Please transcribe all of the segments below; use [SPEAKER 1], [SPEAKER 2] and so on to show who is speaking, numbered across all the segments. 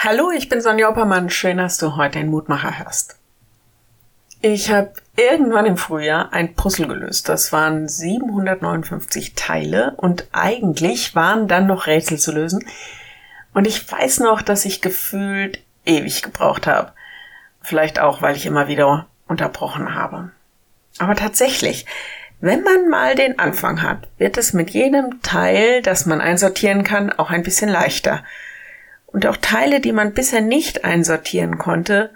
[SPEAKER 1] Hallo, ich bin Sonja Oppermann. Schön, dass du heute den Mutmacher hörst. Ich habe irgendwann im Frühjahr ein Puzzle gelöst. Das waren 759 Teile und eigentlich waren dann noch Rätsel zu lösen. Und ich weiß noch, dass ich gefühlt ewig gebraucht habe. Vielleicht auch, weil ich immer wieder unterbrochen habe. Aber tatsächlich, wenn man mal den Anfang hat, wird es mit jedem Teil, das man einsortieren kann, auch ein bisschen leichter und auch Teile, die man bisher nicht einsortieren konnte.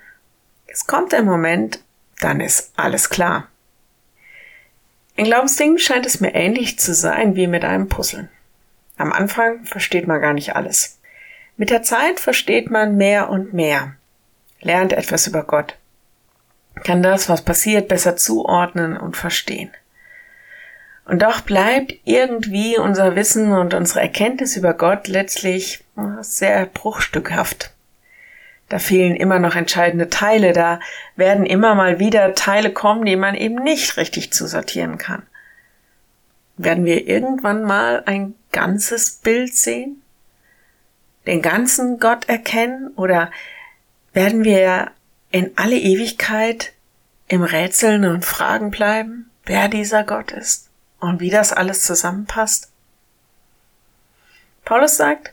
[SPEAKER 1] Es kommt ein Moment, dann ist alles klar. In Glaubensdingen scheint es mir ähnlich zu sein wie mit einem Puzzle. Am Anfang versteht man gar nicht alles. Mit der Zeit versteht man mehr und mehr, lernt etwas über Gott, kann das, was passiert, besser zuordnen und verstehen. Und doch bleibt irgendwie unser Wissen und unsere Erkenntnis über Gott letztlich sehr bruchstückhaft. Da fehlen immer noch entscheidende Teile, da werden immer mal wieder Teile kommen, die man eben nicht richtig zusortieren kann. Werden wir irgendwann mal ein ganzes Bild sehen? Den ganzen Gott erkennen? Oder werden wir in alle Ewigkeit im Rätseln und Fragen bleiben, wer dieser Gott ist? und wie das alles zusammenpasst? Paulus sagt,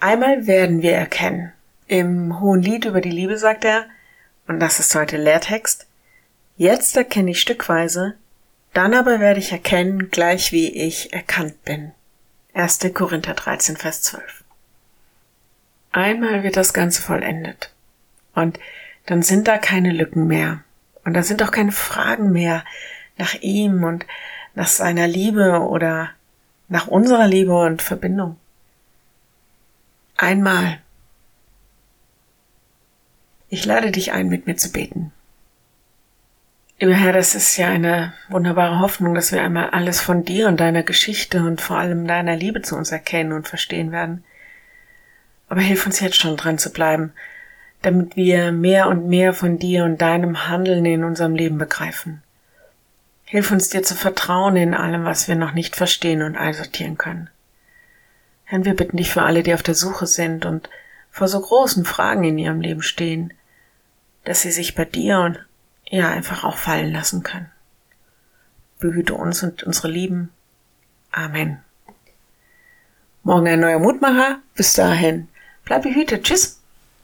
[SPEAKER 1] einmal werden wir erkennen. Im Hohen Lied über die Liebe sagt er, und das ist heute Lehrtext, jetzt erkenne ich stückweise, dann aber werde ich erkennen, gleich wie ich erkannt bin. 1. Korinther 13, Vers 12. Einmal wird das Ganze vollendet. Und dann sind da keine Lücken mehr. Und da sind auch keine Fragen mehr nach ihm und nach seiner Liebe oder nach unserer Liebe und Verbindung. Einmal. Ich lade dich ein, mit mir zu beten. Lieber Herr, das ist ja eine wunderbare Hoffnung, dass wir einmal alles von dir und deiner Geschichte und vor allem deiner Liebe zu uns erkennen und verstehen werden. Aber hilf uns jetzt schon dran zu bleiben, damit wir mehr und mehr von dir und deinem Handeln in unserem Leben begreifen. Hilf uns dir zu vertrauen in allem, was wir noch nicht verstehen und einsortieren können. Herr, wir bitten dich für alle, die auf der Suche sind und vor so großen Fragen in ihrem Leben stehen, dass sie sich bei dir und ja einfach auch fallen lassen können. Behüte uns und unsere Lieben. Amen. Morgen ein neuer Mutmacher. Bis dahin. Bleib behütet. Tschüss.